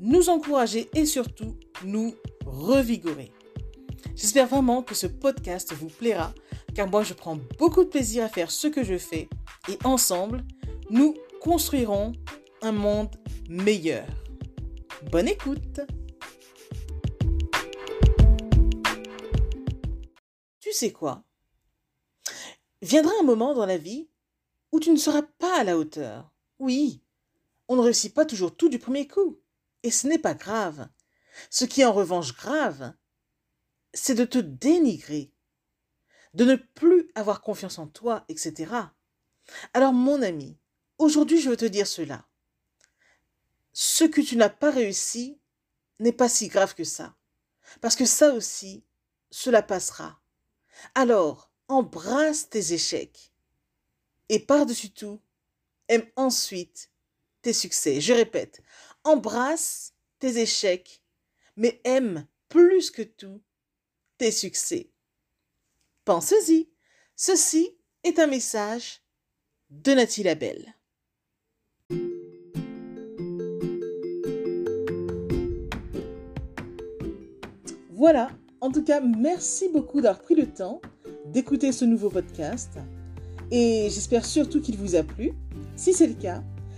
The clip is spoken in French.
nous encourager et surtout nous revigorer. J'espère vraiment que ce podcast vous plaira, car moi je prends beaucoup de plaisir à faire ce que je fais et ensemble, nous construirons un monde meilleur. Bonne écoute Tu sais quoi? Viendra un moment dans la vie où tu ne seras pas à la hauteur. Oui, on ne réussit pas toujours tout du premier coup. Et ce n'est pas grave. Ce qui est en revanche grave, c'est de te dénigrer, de ne plus avoir confiance en toi, etc. Alors mon ami, aujourd'hui je veux te dire cela. Ce que tu n'as pas réussi n'est pas si grave que ça. Parce que ça aussi, cela passera. Alors, embrasse tes échecs. Et par-dessus tout, aime ensuite tes succès. Je répète, embrasse tes échecs, mais aime plus que tout tes succès. Pense-y, ceci est un message de Nathalie Labelle. Voilà, en tout cas, merci beaucoup d'avoir pris le temps d'écouter ce nouveau podcast et j'espère surtout qu'il vous a plu. Si c'est le cas,